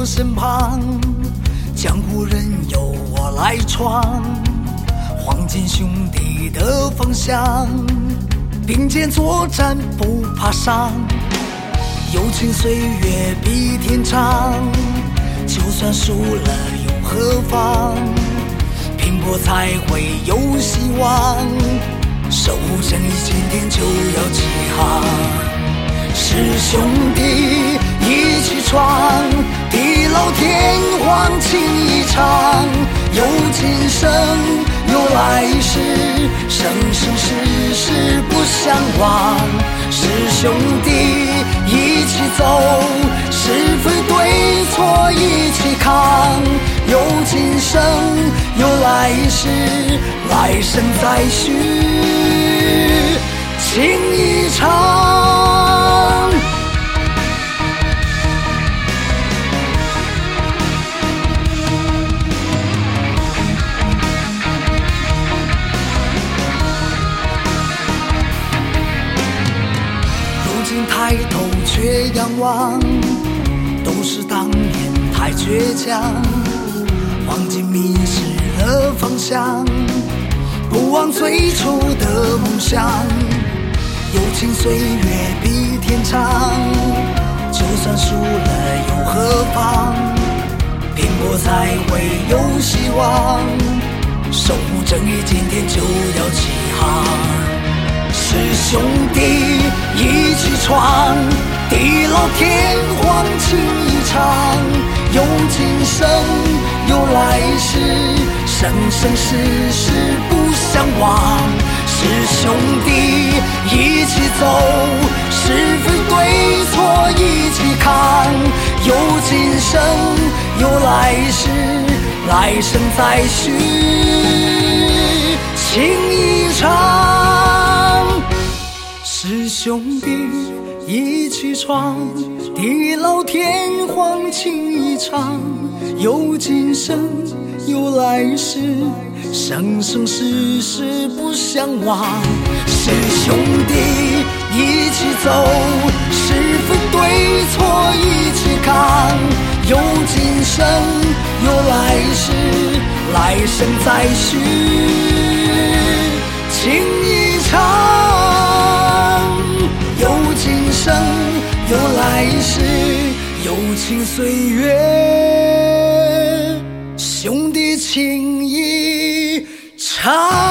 我身旁，江湖任由我来闯，黄金兄弟的方向，并肩作战不怕伤。友情岁月比天长，就算输了又何妨？拼搏才会有希望，守护正义，今天就要起航。是兄弟一起闯，忘情一场，有今生有来世，生生世世不相忘。是兄弟一起走，是非对错一起扛，有今生有来世，来生再续情一场。却仰望，都是当年太倔强，忘记迷失了方向，不忘最初的梦想。友情岁月比天长，就算输了又何妨？拼搏才会有希望，守护正义，今天就要起航。是兄弟闯，地老天荒情一场，有今生有来世，生生世世不相忘。是兄弟一起走，是非对错一起扛，有今生有来世，来生再续情一场。是兄弟一起闯，地老天荒情一场，有今生有来世，生生世世不相忘。是兄弟一起走，是非对错一起扛，有今生有来世，来生再续友情岁月兄弟情谊长。